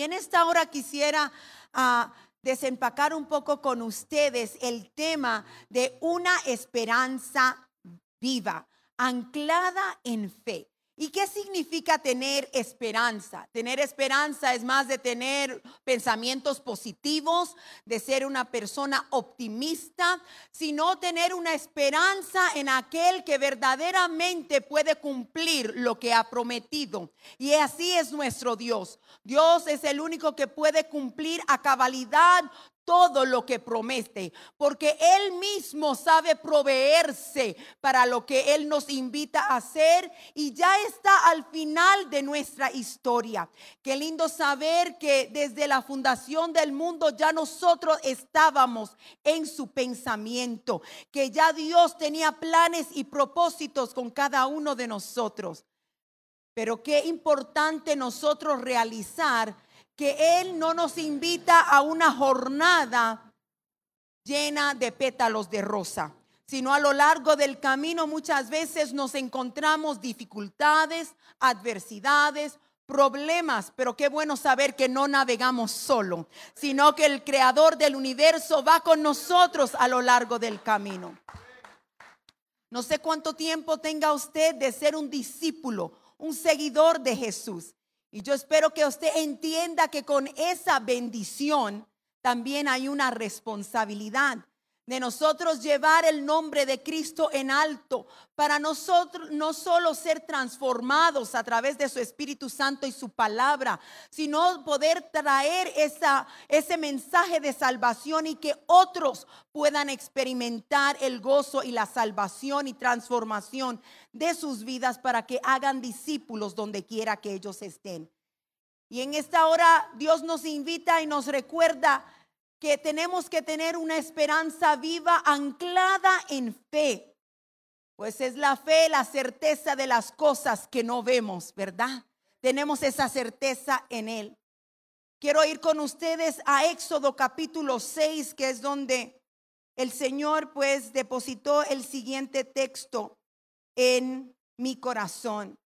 Y en esta hora quisiera ah, desempacar un poco con ustedes el tema de una esperanza viva, anclada en fe. ¿Y qué significa tener esperanza? Tener esperanza es más de tener pensamientos positivos, de ser una persona optimista, sino tener una esperanza en aquel que verdaderamente puede cumplir lo que ha prometido. Y así es nuestro Dios. Dios es el único que puede cumplir a cabalidad todo lo que promete, porque Él mismo sabe proveerse para lo que Él nos invita a hacer y ya está al final de nuestra historia. Qué lindo saber que desde la fundación del mundo ya nosotros estábamos en su pensamiento, que ya Dios tenía planes y propósitos con cada uno de nosotros. Pero qué importante nosotros realizar que Él no nos invita a una jornada llena de pétalos de rosa, sino a lo largo del camino muchas veces nos encontramos dificultades, adversidades, problemas, pero qué bueno saber que no navegamos solo, sino que el creador del universo va con nosotros a lo largo del camino. No sé cuánto tiempo tenga usted de ser un discípulo, un seguidor de Jesús. Y yo espero que usted entienda que con esa bendición también hay una responsabilidad de nosotros llevar el nombre de Cristo en alto, para nosotros no solo ser transformados a través de su Espíritu Santo y su palabra, sino poder traer esa, ese mensaje de salvación y que otros puedan experimentar el gozo y la salvación y transformación de sus vidas para que hagan discípulos donde quiera que ellos estén. Y en esta hora Dios nos invita y nos recuerda que tenemos que tener una esperanza viva anclada en fe. Pues es la fe, la certeza de las cosas que no vemos, ¿verdad? Tenemos esa certeza en Él. Quiero ir con ustedes a Éxodo capítulo 6, que es donde el Señor pues depositó el siguiente texto en mi corazón.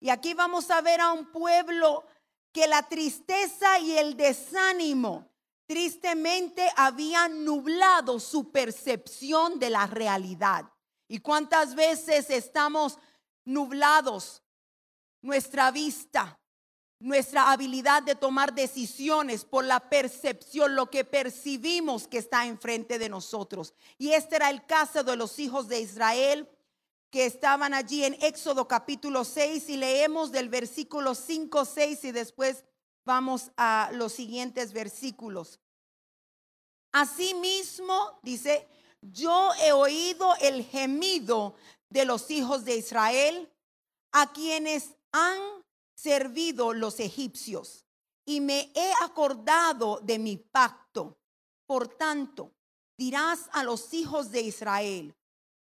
Y aquí vamos a ver a un pueblo que la tristeza y el desánimo tristemente habían nublado su percepción de la realidad. ¿Y cuántas veces estamos nublados nuestra vista, nuestra habilidad de tomar decisiones por la percepción, lo que percibimos que está enfrente de nosotros? Y este era el caso de los hijos de Israel que estaban allí en Éxodo capítulo 6 y leemos del versículo 5, 6 y después Vamos a los siguientes versículos. Asimismo, dice, yo he oído el gemido de los hijos de Israel, a quienes han servido los egipcios, y me he acordado de mi pacto. Por tanto, dirás a los hijos de Israel,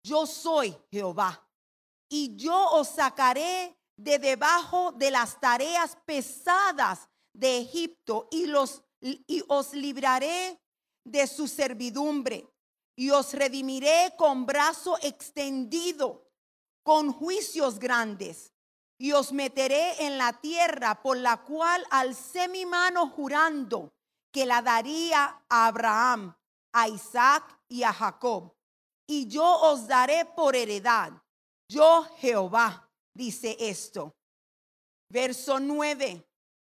yo soy Jehová, y yo os sacaré de debajo de las tareas pesadas de Egipto y, los, y os libraré de su servidumbre y os redimiré con brazo extendido, con juicios grandes, y os meteré en la tierra por la cual alcé mi mano jurando que la daría a Abraham, a Isaac y a Jacob. Y yo os daré por heredad. Yo Jehová, dice esto. Verso 9.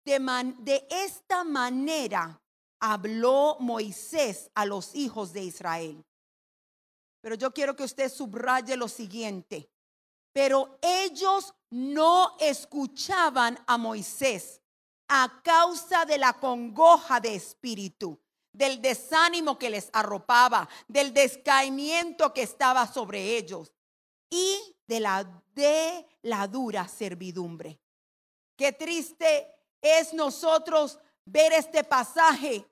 De, esta manera habló Moisés a los hijos de Israel. Pero yo quiero que usted subraye lo siguiente. Pero ellos no escuchaban a Moisés a causa de la congoja de espíritu, del desánimo que les arropaba, del descaimiento que estaba sobre ellos y de la de la dura servidumbre. Qué triste es nosotros ver este pasaje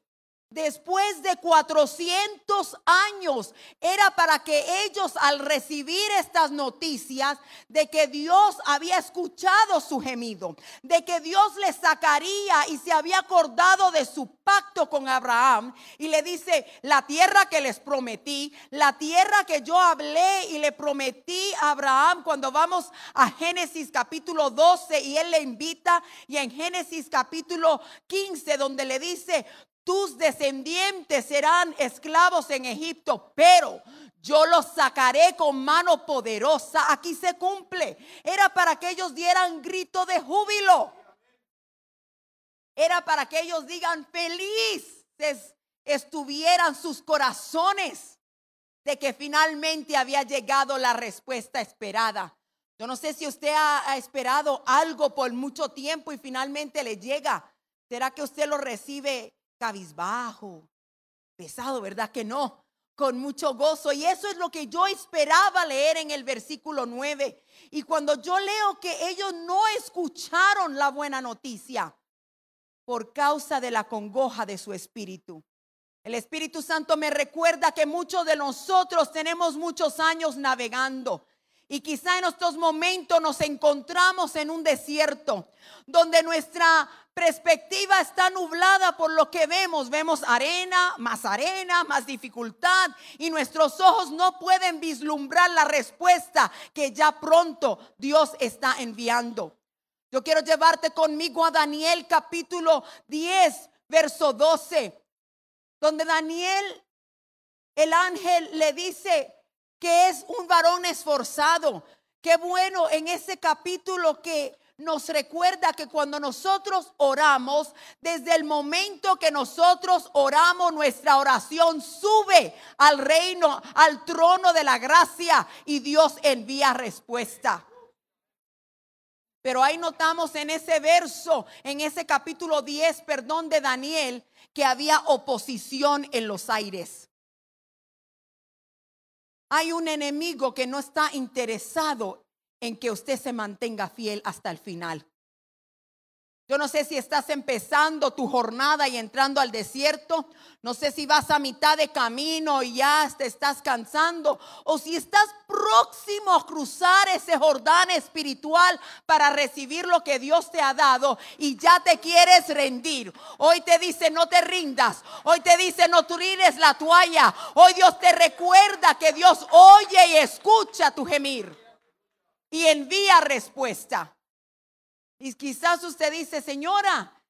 después de 400 años. Era para que ellos al recibir estas noticias de que Dios había escuchado su gemido, de que Dios les sacaría y se había acordado de su pacto con Abraham y le dice, la tierra que les prometí, la tierra que yo hablé y le prometí a Abraham cuando vamos a Génesis capítulo 12 y él le invita y en Génesis capítulo 15 donde le dice, tus descendientes serán esclavos en Egipto, pero yo los sacaré con mano poderosa. Aquí se cumple. Era para que ellos dieran grito de júbilo. Era para que ellos digan felices estuvieran sus corazones de que finalmente había llegado la respuesta esperada. Yo no sé si usted ha, ha esperado algo por mucho tiempo y finalmente le llega. ¿Será que usted lo recibe cabizbajo, pesado, ¿verdad que no? Con mucho gozo. Y eso es lo que yo esperaba leer en el versículo 9. Y cuando yo leo que ellos no escucharon la buena noticia por causa de la congoja de su espíritu. El Espíritu Santo me recuerda que muchos de nosotros tenemos muchos años navegando. Y quizá en estos momentos nos encontramos en un desierto donde nuestra perspectiva está nublada por lo que vemos. Vemos arena, más arena, más dificultad y nuestros ojos no pueden vislumbrar la respuesta que ya pronto Dios está enviando. Yo quiero llevarte conmigo a Daniel capítulo 10, verso 12, donde Daniel, el ángel, le dice, que es un varón esforzado. Qué bueno en ese capítulo que nos recuerda que cuando nosotros oramos, desde el momento que nosotros oramos, nuestra oración sube al reino, al trono de la gracia y Dios envía respuesta. Pero ahí notamos en ese verso, en ese capítulo 10, perdón, de Daniel, que había oposición en los aires. Hay un enemigo que no está interesado en que usted se mantenga fiel hasta el final. Yo no sé si estás empezando tu jornada y entrando al desierto. No sé si vas a mitad de camino y ya te estás cansando. O si estás próximo a cruzar ese Jordán espiritual para recibir lo que Dios te ha dado y ya te quieres rendir. Hoy te dice no te rindas. Hoy te dice no tires la toalla. Hoy Dios te recuerda que Dios oye y escucha tu gemir. Y envía respuesta. Y quizás usted dice, señora,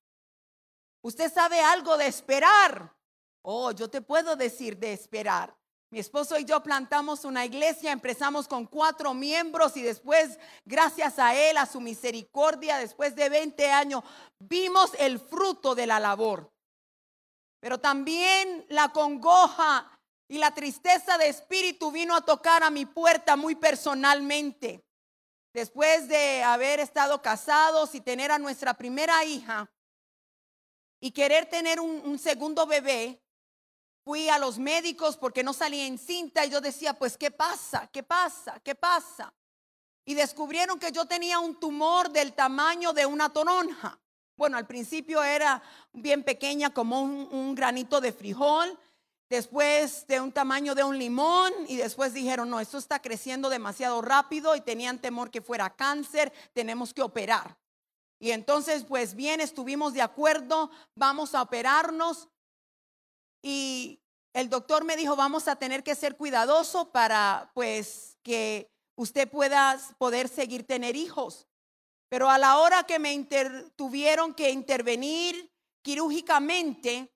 usted sabe algo de esperar. Oh, yo te puedo decir de esperar. Mi esposo y yo plantamos una iglesia, empezamos con cuatro miembros y después, gracias a él, a su misericordia, después de 20 años, vimos el fruto de la labor. Pero también la congoja y la tristeza de espíritu vino a tocar a mi puerta muy personalmente después de haber estado casados y tener a nuestra primera hija y querer tener un, segundo bebé, fui a los médicos porque no salía encinta y yo decía, pues, ¿qué pasa? ¿Qué pasa? ¿Qué pasa? Y descubrieron que yo tenía un tumor del tamaño de una toronja. Bueno, al principio era bien pequeña como un granito de frijol después de un tamaño de un limón y después dijeron, no, esto está creciendo demasiado rápido y tenían temor que fuera cáncer, tenemos que operar. Y entonces, pues bien, estuvimos de acuerdo, vamos a operarnos y el doctor me dijo, vamos a tener que ser cuidadoso para, pues, que usted pueda poder seguir tener hijos. Pero a la hora que me tuvieron que intervenir quirúrgicamente,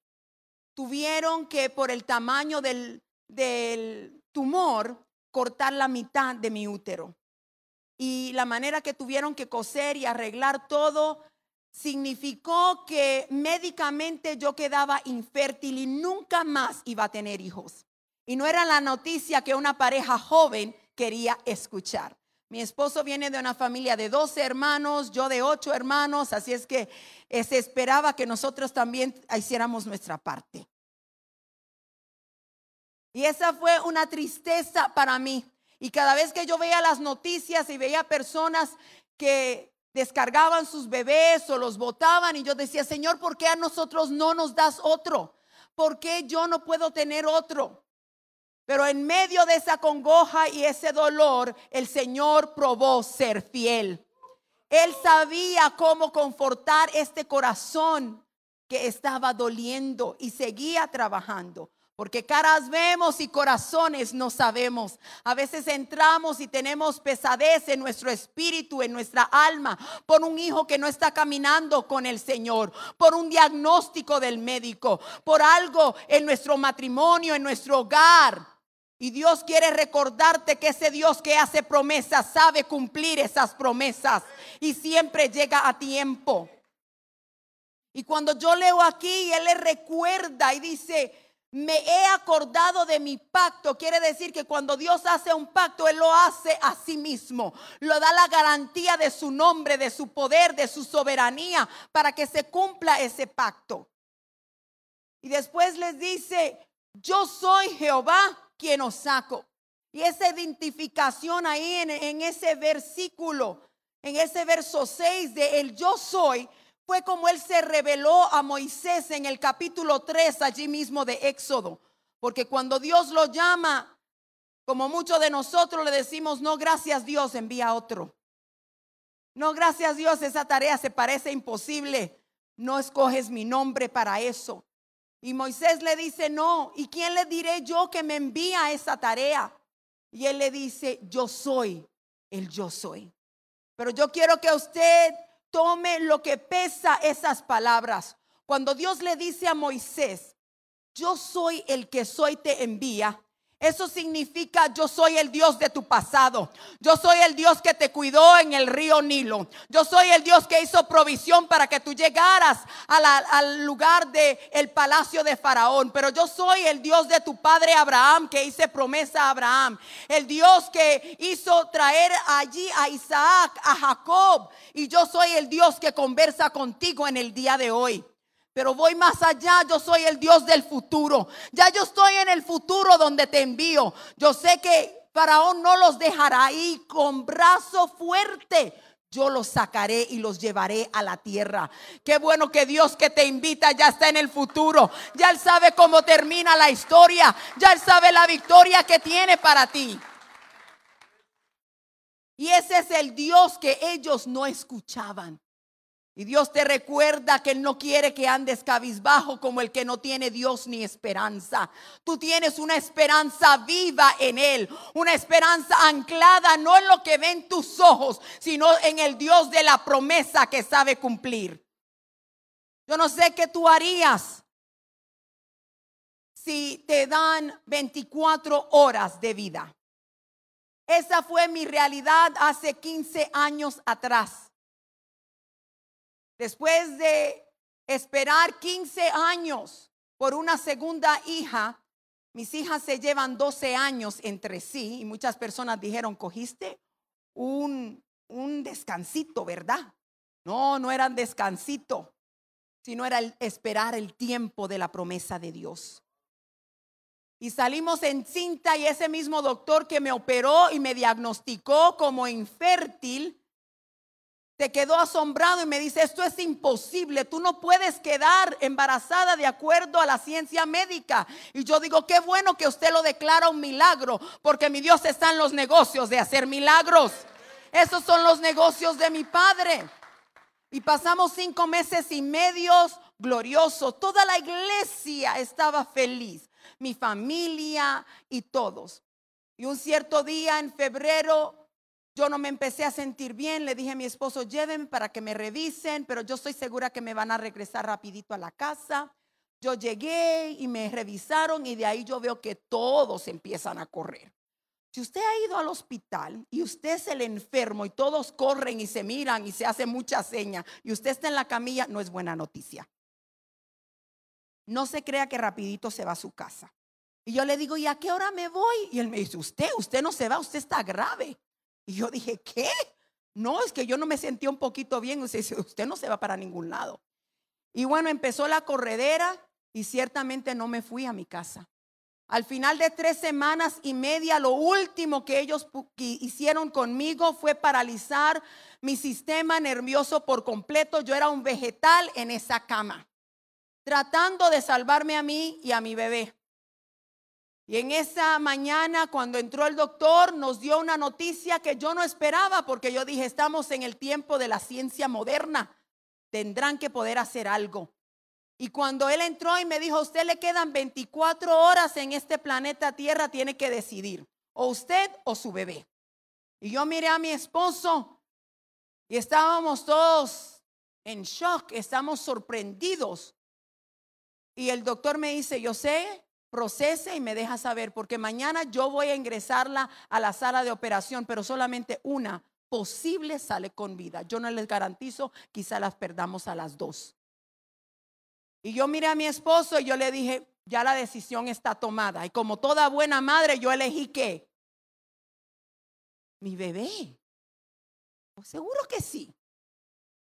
tuvieron que por el tamaño del, del tumor cortar la mitad de mi útero. Y la manera que tuvieron que coser y arreglar todo significó que médicamente yo quedaba infértil y nunca más iba a tener hijos. Y no era la noticia que una pareja joven quería escuchar. Mi esposo viene de una familia de 12 hermanos, yo de 8 hermanos, así es que eh, se esperaba que nosotros también hiciéramos nuestra parte. Y esa fue una tristeza para mí. Y cada vez que yo veía las noticias y veía personas que descargaban sus bebés o los botaban y yo decía, Señor, ¿por qué a nosotros no nos das otro? ¿por qué yo no puedo tener otro? Pero en medio de esa congoja y ese dolor, el Señor probó ser fiel. Él sabía cómo confortar este corazón que estaba doliendo y seguía trabajando. Porque caras vemos y corazones no sabemos. A veces entramos y tenemos pesadez en nuestro espíritu, en nuestra alma, por un hijo que no está caminando con el Señor, por un diagnóstico del médico, por algo en nuestro matrimonio, en nuestro hogar. Y Dios quiere recordarte que ese Dios que hace promesas sabe cumplir esas promesas y siempre llega a tiempo. Y cuando yo leo aquí, Él le recuerda y dice, me he acordado de mi pacto. Quiere decir que cuando Dios hace un pacto, Él lo hace a sí mismo. Lo da la garantía de su nombre, de su poder, de su soberanía, para que se cumpla ese pacto. Y después les dice, yo soy Jehová quien os saco. Y esa identificación ahí en, en ese versículo, en ese verso 6 de el yo soy, fue como él se reveló a Moisés en el capítulo 3 allí mismo de Éxodo. Porque cuando Dios lo llama, como muchos de nosotros le decimos, no, gracias Dios, envía otro. No, gracias Dios, esa tarea se parece imposible. No escoges mi nombre para eso. Y Moisés le dice, no, ¿y quién le diré yo que me envía esa tarea? Y él le dice, yo soy el yo soy. Pero yo quiero que usted tome lo que pesa esas palabras. Cuando Dios le dice a Moisés, yo soy el que soy, te envía. Eso significa yo soy el Dios de tu pasado. Yo soy el Dios que te cuidó en el río Nilo. Yo soy el Dios que hizo provisión para que tú llegaras al lugar del el palacio de Faraón. Pero yo soy el Dios de tu padre Abraham que hice promesa a Abraham. El Dios que hizo traer allí a Isaac, a Jacob. Y yo soy el Dios que conversa contigo en el día de hoy. Pero voy más allá, yo soy el Dios del futuro. Ya yo estoy en el futuro donde te envío. Yo sé que Faraón no los dejará ahí con brazo fuerte. Yo los sacaré y los llevaré a la tierra. Qué bueno que Dios que te invita ya está en el futuro. Ya Él sabe cómo termina la historia. Ya Él sabe la victoria que tiene para ti. Y ese es el Dios que ellos no escuchaban. Y Dios te recuerda que Él no quiere que andes cabizbajo como el que no tiene Dios ni esperanza. Tú tienes una esperanza viva en Él, una esperanza anclada no en lo que ven tus ojos, sino en el Dios de la promesa que sabe cumplir. Yo no sé qué tú harías si te dan 24 horas de vida. Esa fue mi realidad hace 15 años atrás. Después de esperar 15 años por una segunda hija, mis hijas se llevan 12 años entre sí y muchas personas dijeron, cogiste un, un descansito, ¿verdad? No, no era un descansito, sino era esperar el tiempo de la promesa de Dios. Y salimos en cinta y ese mismo doctor que me operó y me diagnosticó como infértil, te quedó asombrado y me dice, esto es imposible, tú no puedes quedar embarazada de acuerdo a la ciencia médica. Y yo digo, qué bueno que usted lo declara un milagro, porque mi Dios está en los negocios de hacer milagros. Esos son los negocios de mi Padre. Y pasamos cinco meses y medios gloriosos. Toda la iglesia estaba feliz, mi familia y todos. Y un cierto día en febrero yo no me empecé a sentir bien, le dije a mi esposo, llévenme para que me revisen, pero yo estoy segura que me van a regresar rapidito a la casa. Yo llegué y me revisaron y de ahí yo veo que todos empiezan a correr. Si usted ha ido al hospital y usted es el enfermo y todos corren y se miran y se hace mucha seña y usted está en la camilla, no es buena noticia. No se crea que rapidito se va a su casa. Y yo le digo, ¿y a qué hora me voy? Y él me dice, usted, usted no se va, usted está grave. Y yo dije, ¿qué? No, es que yo no me sentía un poquito bien. Usted usted no se va para ningún lado. Y bueno, empezó la corredera y ciertamente no me fui a mi casa. Al final de tres semanas y media, lo último que ellos hicieron conmigo fue paralizar mi sistema nervioso por completo. Yo era un vegetal en esa cama. tratando de salvarme a mí y a mi bebé. Y en esa mañana, cuando entró el doctor, nos dio una noticia que yo no esperaba, porque yo dije, estamos en el tiempo de la ciencia moderna, tendrán que poder hacer algo. Y cuando él entró y me dijo, usted le quedan 24 horas en este planeta Tierra, tiene que decidir, o usted o su bebé. Y yo miré a mi esposo y estábamos todos en shock, estamos sorprendidos. Y el doctor me dice, yo sé procese y me deja saber, porque mañana yo voy a ingresarla a la sala de operación, pero solamente una posible sale con vida. Yo no les garantizo, quizá las perdamos a las dos. Y yo miré a mi esposo y yo le dije, ya la decisión está tomada. Y como toda buena madre, yo elegí que mi bebé. Pues seguro que sí.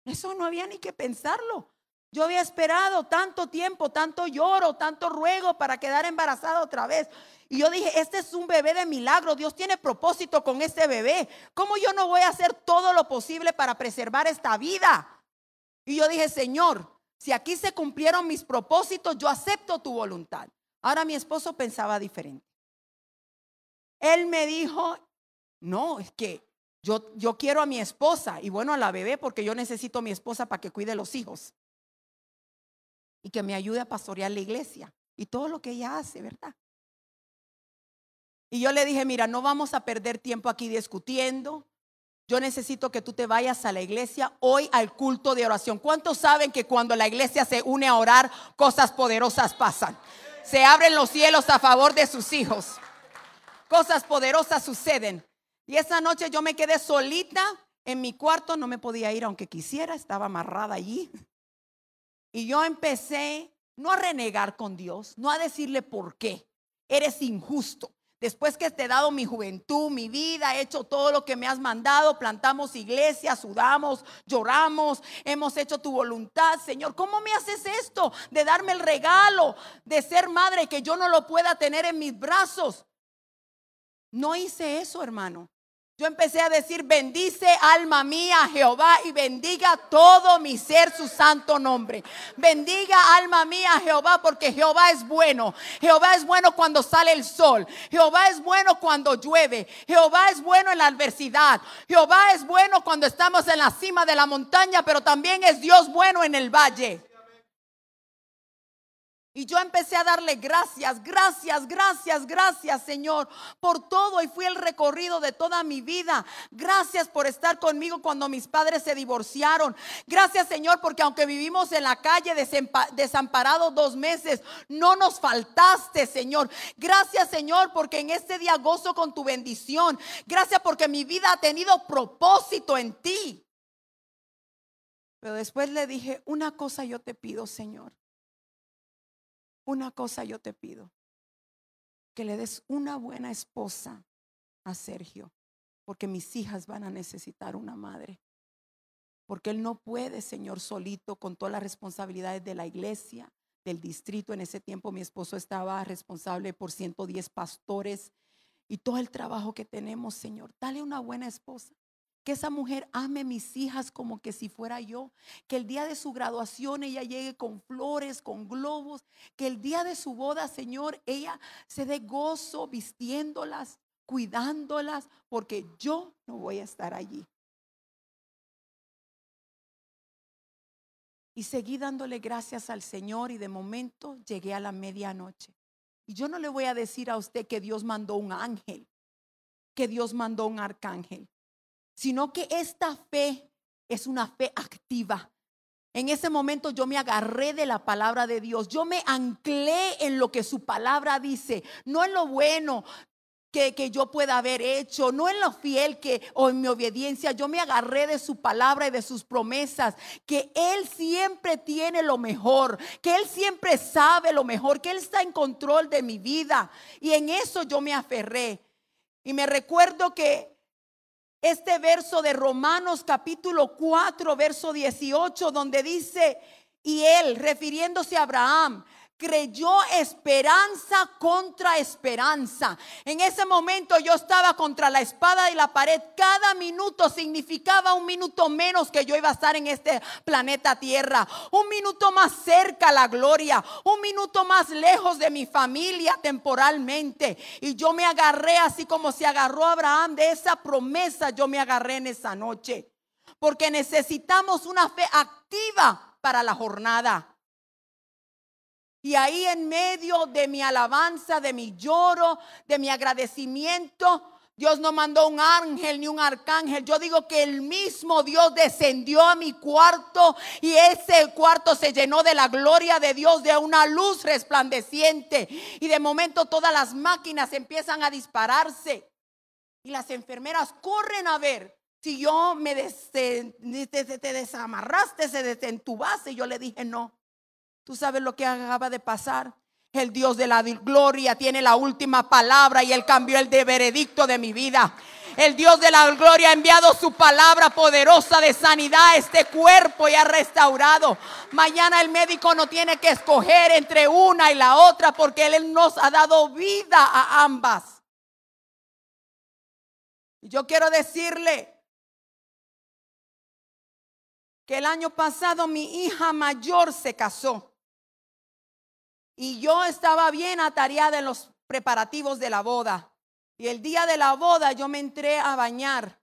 Eso no había ni que pensarlo. Yo había esperado tanto tiempo, tanto lloro, tanto ruego para quedar embarazada otra vez. Y yo dije, este es un bebé de milagro. Dios tiene propósito con este bebé. ¿Cómo yo no voy a hacer todo lo posible para preservar esta vida? Y yo dije, Señor, si aquí se cumplieron mis propósitos, yo acepto tu voluntad. Ahora mi esposo pensaba diferente. Él me dijo, no, es que yo, yo quiero a mi esposa y bueno, a la bebé porque yo necesito a mi esposa para que cuide los hijos y que me ayude a pastorear la iglesia y todo lo que ella hace, ¿verdad? Y yo le dije, mira, no vamos a perder tiempo aquí discutiendo. Yo necesito que tú te vayas a la iglesia hoy al culto de oración. ¿Cuántos saben que cuando la iglesia se une a orar, cosas poderosas pasan? Se abren los cielos a favor de sus hijos. Cosas poderosas suceden. Y esa noche yo me quedé solita en mi cuarto, no me podía ir aunque quisiera, estaba amarrada allí. Y yo empecé no a renegar con Dios, no a decirle por qué. Eres injusto. Después que te he dado mi juventud, mi vida, he hecho todo lo que me has mandado, plantamos iglesias, sudamos, lloramos, hemos hecho tu voluntad, Señor. ¿Cómo me haces esto de darme el regalo de ser madre que yo no lo pueda tener en mis brazos? No hice eso, hermano. Yo empecé a decir, bendice alma mía Jehová y bendiga todo mi ser su santo nombre. Bendiga alma mía Jehová porque Jehová es bueno. Jehová es bueno cuando sale el sol. Jehová es bueno cuando llueve. Jehová es bueno en la adversidad. Jehová es bueno cuando estamos en la cima de la montaña, pero también es Dios bueno en el valle. Y yo empecé a darle gracias, gracias, gracias, gracias Señor por todo y fui el recorrido de toda mi vida. Gracias por estar conmigo cuando mis padres se divorciaron. Gracias Señor porque aunque vivimos en la calle desamparados dos meses, no nos faltaste Señor. Gracias Señor porque en este día gozo con tu bendición. Gracias porque mi vida ha tenido propósito en ti. Pero después le dije, una cosa yo te pido Señor una cosa yo te pido, que le des una buena esposa a Sergio, porque mis hijas van a necesitar una madre. Porque él no puede, Señor, solito con todas las responsabilidades de la iglesia, del distrito. En ese tiempo mi esposo estaba responsable por 110 pastores y todo el trabajo que tenemos, Señor. Dale una buena esposa. Que esa mujer ame mis hijas como que si fuera yo. Que el día de su graduación ella llegue con flores, con globos. Que el día de su boda, Señor, ella se dé gozo vistiéndolas, cuidándolas, porque yo no voy a estar allí. Y seguí dándole gracias al Señor y de momento llegué a la medianoche. Y yo no le voy a decir a usted que Dios mandó un ángel, que Dios mandó un arcángel sino que esta fe es una fe activa. En ese momento yo me agarré de la palabra de Dios, yo me anclé en lo que su palabra dice, no en lo bueno, que, que, yo pueda haber hecho, no en lo fiel que o en mi obediencia, yo me agarré de su palabra y de sus promesas, que Él siempre tiene lo mejor, que Él siempre sabe lo mejor, que Él está en control de mi vida. Y en eso yo me aferré. Y me recuerdo que este verso de Romanos capítulo 4, verso 18, donde dice, y él, refiriéndose a Abraham, creyó esperanza contra esperanza. En ese momento yo estaba contra la espada y la pared. Cada minuto significaba un minuto menos que yo iba a estar en este planeta Tierra. Un minuto más cerca a la gloria. Un minuto más lejos de mi familia temporalmente. Y yo me agarré así como se agarró Abraham de esa promesa. Yo me agarré en esa noche. Porque necesitamos una fe activa para la jornada. Y ahí en medio de mi alabanza, de mi lloro, de mi agradecimiento, Dios no mandó un ángel ni un arcángel. Yo digo que el mismo Dios descendió a mi cuarto y ese cuarto se llenó de la gloria de Dios, de una luz resplandeciente. Y de momento todas las máquinas empiezan a dispararse. Y las enfermeras corren a ver si yo me te, desamarraste, se desentubaste. Y yo le dije, no. Tú sabes lo que acaba de pasar. El Dios de la gloria tiene la última palabra y Él cambió el de veredicto de mi vida. El Dios de la gloria ha enviado su palabra poderosa de sanidad a este cuerpo y ha restaurado. Mañana el médico no tiene que escoger entre una y la otra porque Él nos ha dado vida a ambas. Yo quiero decirle que el año pasado mi hija mayor se casó. Y yo estaba bien atareada en los preparativos de la boda. Y el día de la boda yo me entré a bañar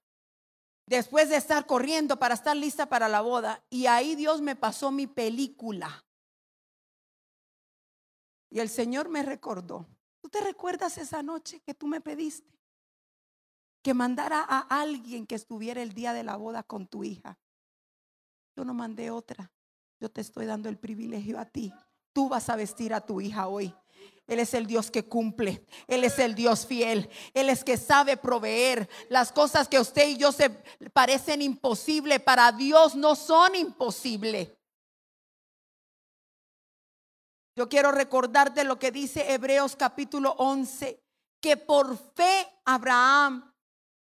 después de estar corriendo para estar lista para la boda. Y ahí Dios me pasó mi película. Y el Señor me recordó. ¿Tú te recuerdas esa noche que tú me pediste? Que mandara a alguien que estuviera el día de la boda con tu hija. Yo no mandé otra. Yo te estoy dando el privilegio a ti Tú vas a vestir a tu hija hoy. Él es el Dios que cumple. Él es el Dios fiel. Él es que sabe proveer. Las cosas que usted y yo se parecen imposibles, para Dios no son imposibles. Yo quiero recordarte lo que dice Hebreos capítulo 11, que por fe Abraham,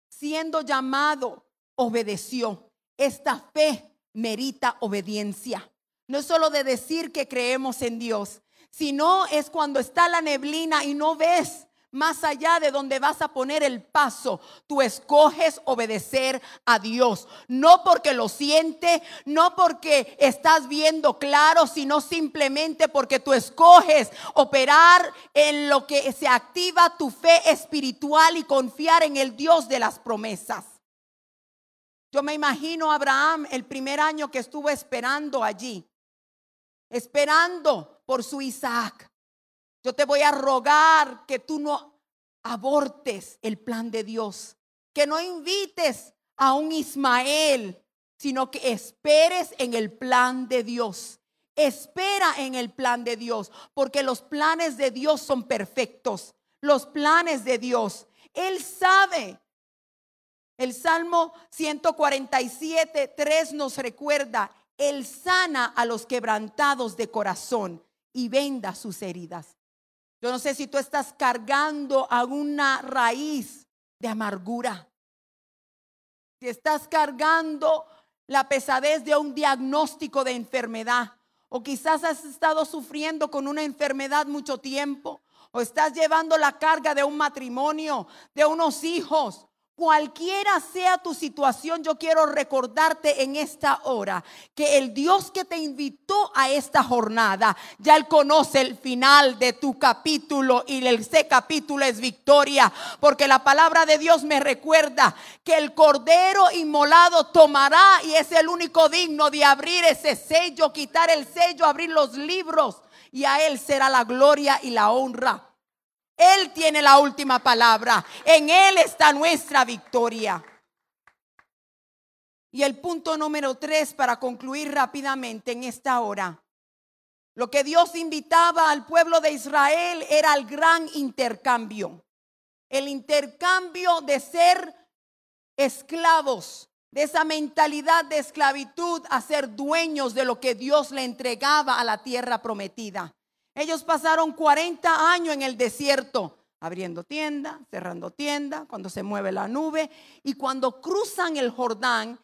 siendo llamado, obedeció. Esta fe merita obediencia. No es solo de decir que creemos en Dios, sino es cuando está la neblina y no ves más allá de donde vas a poner el paso, tú escoges obedecer a Dios. No porque lo siente, no porque estás viendo claro, sino simplemente porque tú escoges operar en lo que se activa tu fe espiritual y confiar en el Dios de las promesas. Yo me imagino a Abraham el primer año que estuvo esperando allí esperando por su Isaac. Yo te voy a rogar que tú no abortes el plan de Dios, que no invites a un Ismael, sino que esperes en el plan de Dios. Espera en el plan de Dios, porque los planes de Dios son perfectos. Los planes de Dios. Él sabe. El Salmo 147, 3 nos recuerda, él sana a los quebrantados de corazón y venda sus heridas. Yo no sé si tú estás cargando a una raíz de amargura. Si estás cargando la pesadez de un diagnóstico de enfermedad. O quizás has estado sufriendo con una enfermedad mucho tiempo. O estás llevando la carga de un matrimonio, de unos hijos, Cualquiera sea tu situación, yo quiero recordarte en esta hora que el Dios que te invitó a esta jornada, ya Él conoce el final de tu capítulo y ese capítulo es victoria, porque la palabra de Dios me recuerda que el Cordero inmolado tomará y es el único digno de abrir ese sello, quitar el sello, abrir los libros y a Él será la gloria y la honra. Él tiene la última palabra. En Él está nuestra victoria. Y el punto número tres para concluir rápidamente en esta hora. Lo que Dios invitaba al pueblo de Israel era el gran intercambio. El intercambio de ser esclavos, de esa mentalidad de esclavitud a ser dueños de lo que Dios le entregaba a la tierra prometida. Ellos pasaron 40 años en el desierto, abriendo tienda, cerrando tienda, cuando se mueve la nube. Y cuando cruzan el Jordán,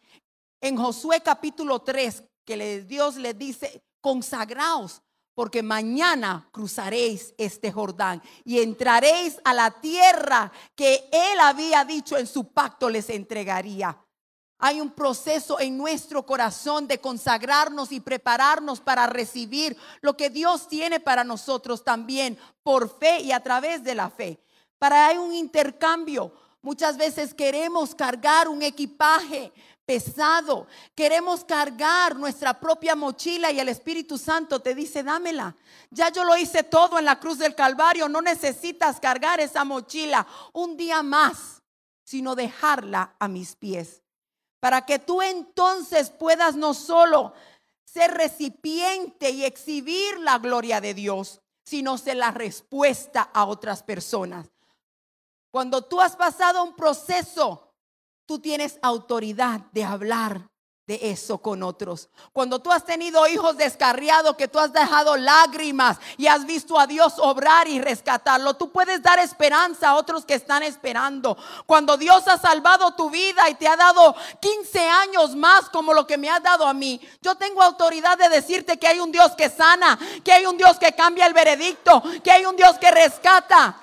en Josué capítulo 3, que Dios les dice, consagraos, porque mañana cruzaréis este Jordán y entraréis a la tierra que él había dicho en su pacto les entregaría. Hay un proceso en nuestro corazón de consagrarnos y prepararnos para recibir lo que Dios tiene para nosotros también por fe y a través de la fe. Para hay un intercambio. Muchas veces queremos cargar un equipaje, pesado. Queremos cargar nuestra propia mochila y el Espíritu Santo te dice, dámela. Ya yo lo hice todo en la cruz del Calvario. No necesitas cargar esa mochila un día más, sino dejarla a mis pies. Para que tú entonces puedas no solo ser recipiente y exhibir la gloria de Dios, sino ser la respuesta a otras personas. Cuando tú has pasado un proceso tú tienes autoridad de hablar de eso con otros. Cuando tú has tenido hijos descarriados, que tú has dejado lágrimas y has visto a Dios obrar y rescatarlo, tú puedes dar esperanza a otros que están esperando. Cuando Dios ha salvado tu vida y te ha dado 15 años más como lo que me ha dado a mí, yo tengo autoridad de decirte que hay un Dios que sana, que hay un Dios que cambia el veredicto, que hay un Dios que rescata.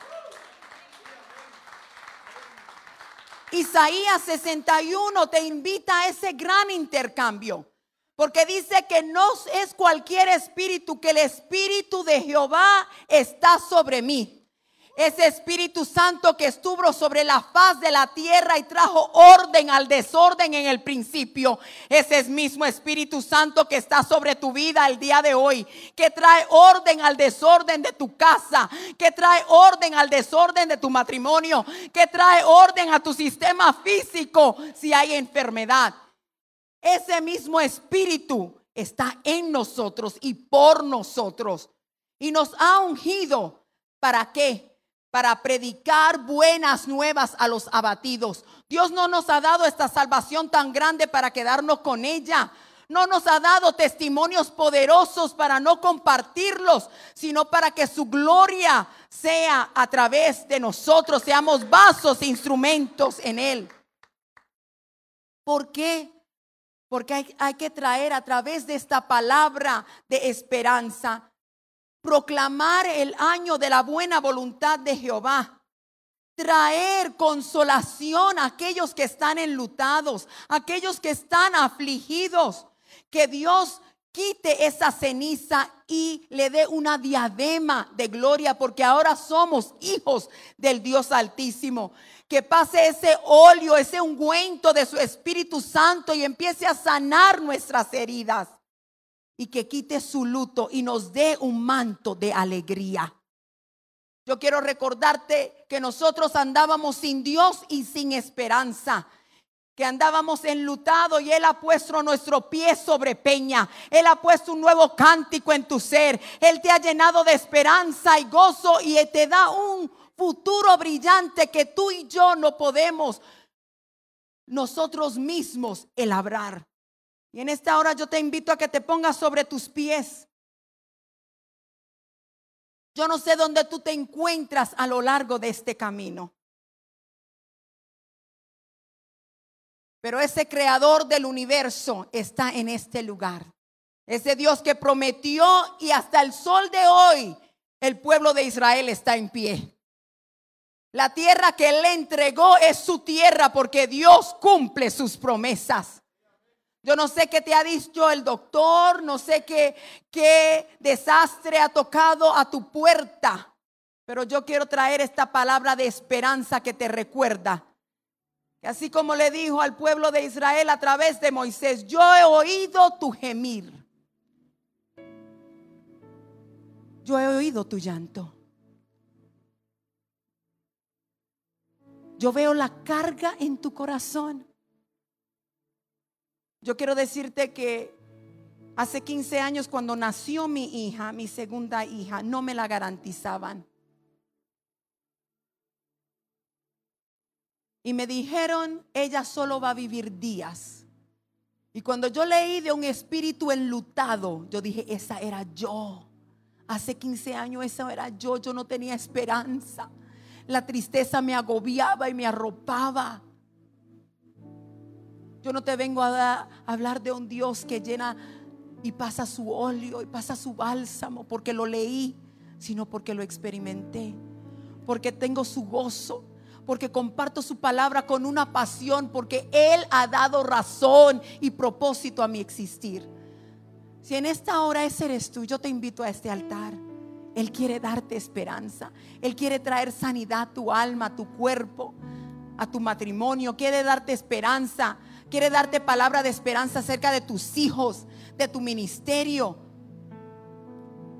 Isaías 61 te invita a ese gran intercambio. Porque dice que no es cualquier espíritu, que el espíritu de Jehová está sobre mí ese Espíritu Santo que estuvo sobre la faz de la tierra y trajo orden al desorden en el principio. Ese es mismo Espíritu Santo que está sobre tu vida el día de hoy, que trae orden al desorden de tu casa, que trae orden al desorden de tu matrimonio, que trae orden a tu sistema físico si hay enfermedad. Ese mismo Espíritu está en nosotros y por nosotros. Y nos ha ungido. ¿Para qué? Para predicar buenas nuevas a los abatidos. Dios no nos ha dado esta salvación tan grande para quedarnos con ella. No nos ha dado testimonios poderosos para no compartirlos, sino para que su gloria sea a través de nosotros, seamos vasos, e instrumentos en Él. ¿Por qué? Porque hay, hay que traer a través de esta palabra de esperanza proclamar el año de la buena voluntad de Jehová, traer consolación a aquellos que están enlutados, aquellos que están afligidos, que Dios quite esa ceniza y le dé una diadema de gloria, porque ahora somos hijos del Dios Altísimo. Que pase ese óleo, ese ungüento de su Espíritu Santo y empiece a sanar nuestras heridas y que quite su luto y nos dé un manto de alegría. Yo quiero recordarte que nosotros andábamos sin Dios y sin esperanza que andábamos enlutados y Él ha puesto nuestro pie sobre peña. Él ha puesto un nuevo cántico en tu ser. Él te ha llenado de esperanza y gozo y te da un futuro brillante que tú y yo no podemos nosotros mismos elabrar. Y en esta hora yo te invito a que te pongas sobre tus pies. Yo no sé dónde tú te encuentras a lo largo de este camino. Pero ese creador del universo está en este lugar. Ese Dios que prometió y hasta el sol de hoy el pueblo de Israel está en pie. La tierra que él le entregó es su tierra porque Dios cumple sus promesas. Yo no sé qué te ha dicho el doctor, no sé qué, qué desastre ha tocado a tu puerta, pero yo quiero traer esta palabra de esperanza que te recuerda. Que así como le dijo al pueblo de Israel a través de Moisés, yo he oído tu gemir. Yo he oído tu llanto. Yo veo la carga en tu corazón. Yo quiero decirte que hace 15 años cuando nació mi hija, mi segunda hija, no me la garantizaban. Y me dijeron, ella solo va a vivir días. Y cuando yo leí de un espíritu enlutado, yo dije, esa era yo. Hace 15 años esa era yo, yo no tenía esperanza. La tristeza me agobiaba y me arropaba. Yo no te vengo a, hablar de un Dios que llena y pasa su óleo y pasa su bálsamo porque lo leí, sino porque lo experimenté, porque tengo su gozo, porque comparto su palabra con una pasión, porque Él ha dado razón y propósito a mi existir. Si en esta hora ese eres tú, yo te invito a este altar. Él quiere darte esperanza. Él quiere traer sanidad a tu alma, a tu cuerpo, a tu matrimonio. Quiere darte esperanza. Quiere darte palabra de esperanza acerca de tus hijos, de tu ministerio.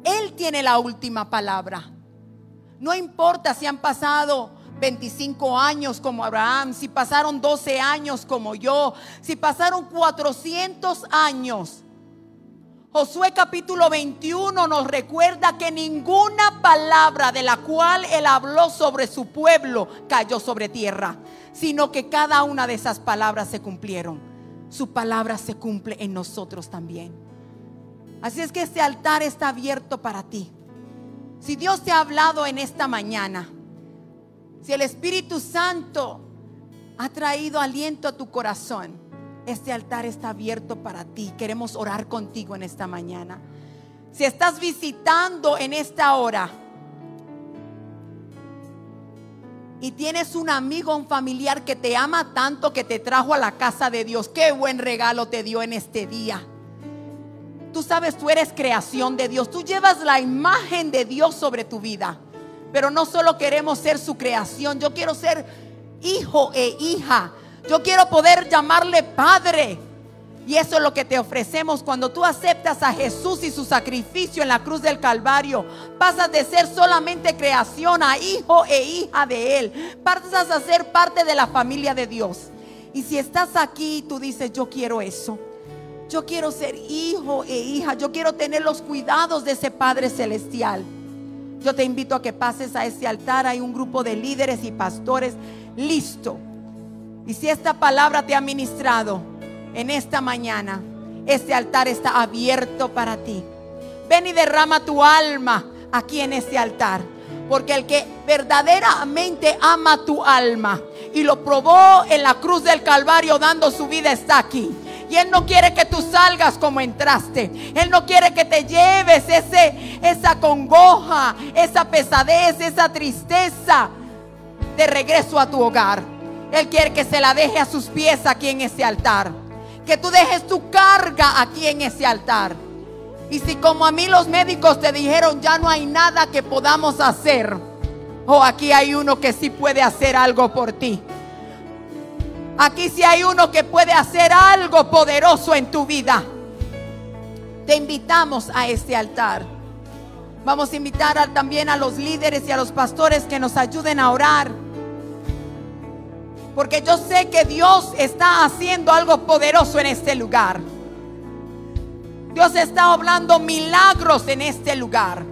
Él tiene la última palabra. No importa si han pasado 25 años como Abraham, si pasaron 12 años como yo, si pasaron 400 años. Josué capítulo 21 nos recuerda que ninguna palabra de la cual él habló sobre su pueblo cayó sobre tierra, sino que cada una de esas palabras se cumplieron. Su palabra se cumple en nosotros también. Así es que este altar está abierto para ti. Si Dios te ha hablado en esta mañana, si el Espíritu Santo ha traído aliento a tu corazón, este altar está abierto para ti. Queremos orar contigo en esta mañana. Si estás visitando en esta hora y tienes un amigo, un familiar que te ama tanto que te trajo a la casa de Dios, qué buen regalo te dio en este día. Tú sabes, tú eres creación de Dios. Tú llevas la imagen de Dios sobre tu vida. Pero no solo queremos ser su creación, yo quiero ser hijo e hija yo quiero poder llamarle Padre. Y eso es lo que te ofrecemos cuando tú aceptas a Jesús y su sacrificio en la cruz del Calvario. Pasas de ser solamente creación a hijo e hija de Él. Pasas a ser parte de la familia de Dios. Y si estás aquí y tú dices, yo quiero eso. Yo quiero ser hijo e hija. Yo quiero tener los cuidados de ese Padre Celestial. Yo te invito a que pases a ese altar. Hay un grupo de líderes y pastores listo y si esta palabra te ha ministrado en esta mañana, este altar está abierto para ti. Ven y derrama tu alma aquí en este altar. Porque el que verdaderamente ama tu alma y lo probó en la cruz del Calvario dando su vida está aquí. Y Él no quiere que tú salgas como entraste. Él no quiere que te lleves ese, esa congoja, esa pesadez, esa tristeza de regreso a tu hogar. Él quiere que se la deje a sus pies aquí en ese altar. Que tú dejes tu carga aquí en ese altar. Y si como a mí los médicos te dijeron ya no hay nada que podamos hacer. O oh, aquí hay uno que sí puede hacer algo por ti. Aquí sí hay uno que puede hacer algo poderoso en tu vida. Te invitamos a este altar. Vamos a invitar también a los líderes y a los pastores que nos ayuden a orar. Porque yo sé que Dios está haciendo algo poderoso en este lugar. Dios está hablando milagros en este lugar.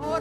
Oh,